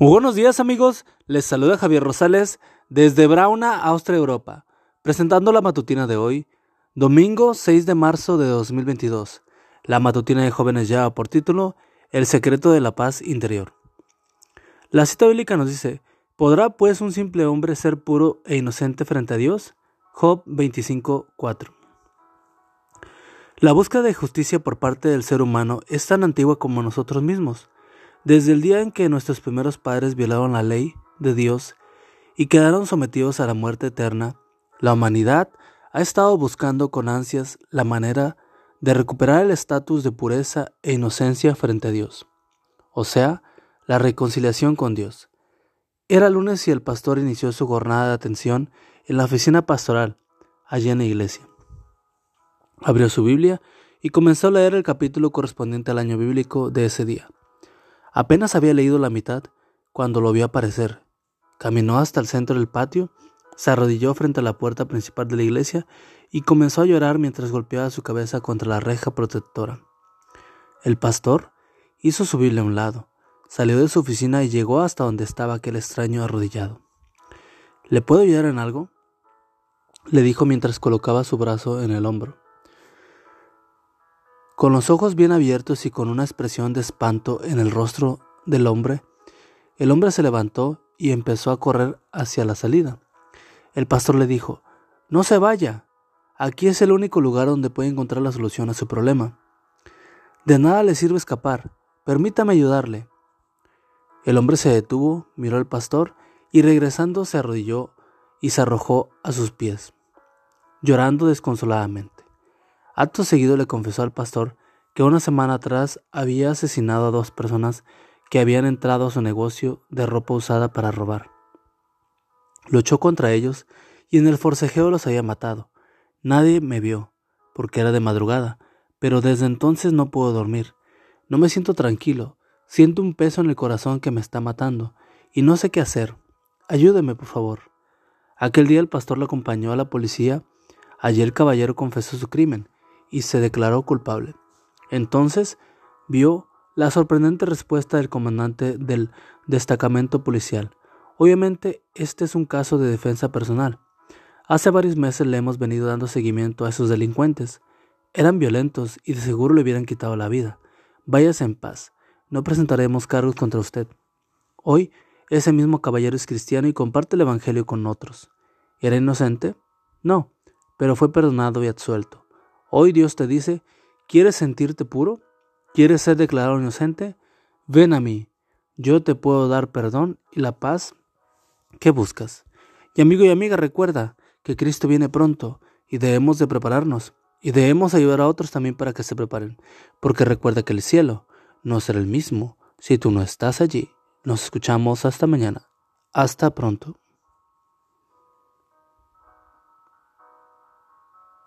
Buenos días amigos, les saluda Javier Rosales desde Brauna, Austria, Europa, presentando la matutina de hoy, domingo 6 de marzo de 2022. La matutina de jóvenes ya por título El secreto de la paz interior. La cita bíblica nos dice, ¿podrá pues un simple hombre ser puro e inocente frente a Dios? Job 25:4. La búsqueda de justicia por parte del ser humano es tan antigua como nosotros mismos. Desde el día en que nuestros primeros padres violaron la ley de Dios y quedaron sometidos a la muerte eterna, la humanidad ha estado buscando con ansias la manera de recuperar el estatus de pureza e inocencia frente a Dios, o sea, la reconciliación con Dios. Era lunes y el pastor inició su jornada de atención en la oficina pastoral, allí en la iglesia. Abrió su Biblia y comenzó a leer el capítulo correspondiente al año bíblico de ese día. Apenas había leído la mitad cuando lo vio aparecer. Caminó hasta el centro del patio, se arrodilló frente a la puerta principal de la iglesia y comenzó a llorar mientras golpeaba su cabeza contra la reja protectora. El pastor hizo subirle a un lado, salió de su oficina y llegó hasta donde estaba aquel extraño arrodillado. ¿Le puedo ayudar en algo? le dijo mientras colocaba su brazo en el hombro. Con los ojos bien abiertos y con una expresión de espanto en el rostro del hombre, el hombre se levantó y empezó a correr hacia la salida. El pastor le dijo, No se vaya, aquí es el único lugar donde puede encontrar la solución a su problema. De nada le sirve escapar, permítame ayudarle. El hombre se detuvo, miró al pastor y regresando se arrodilló y se arrojó a sus pies, llorando desconsoladamente. Acto seguido le confesó al pastor que una semana atrás había asesinado a dos personas que habían entrado a su negocio de ropa usada para robar. Luchó contra ellos y en el forcejeo los había matado. Nadie me vio, porque era de madrugada, pero desde entonces no puedo dormir. No me siento tranquilo, siento un peso en el corazón que me está matando, y no sé qué hacer. Ayúdeme, por favor. Aquel día el pastor lo acompañó a la policía. Allí el caballero confesó su crimen y se declaró culpable. Entonces vio la sorprendente respuesta del comandante del destacamento policial. Obviamente, este es un caso de defensa personal. Hace varios meses le hemos venido dando seguimiento a esos delincuentes. Eran violentos y de seguro le hubieran quitado la vida. Váyase en paz. No presentaremos cargos contra usted. Hoy, ese mismo caballero es cristiano y comparte el Evangelio con otros. ¿Era inocente? No, pero fue perdonado y absuelto. Hoy Dios te dice, ¿quieres sentirte puro? ¿Quieres ser declarado inocente? Ven a mí, yo te puedo dar perdón y la paz que buscas. Y amigo y amiga, recuerda que Cristo viene pronto y debemos de prepararnos y debemos ayudar a otros también para que se preparen, porque recuerda que el cielo no será el mismo si tú no estás allí. Nos escuchamos hasta mañana. Hasta pronto.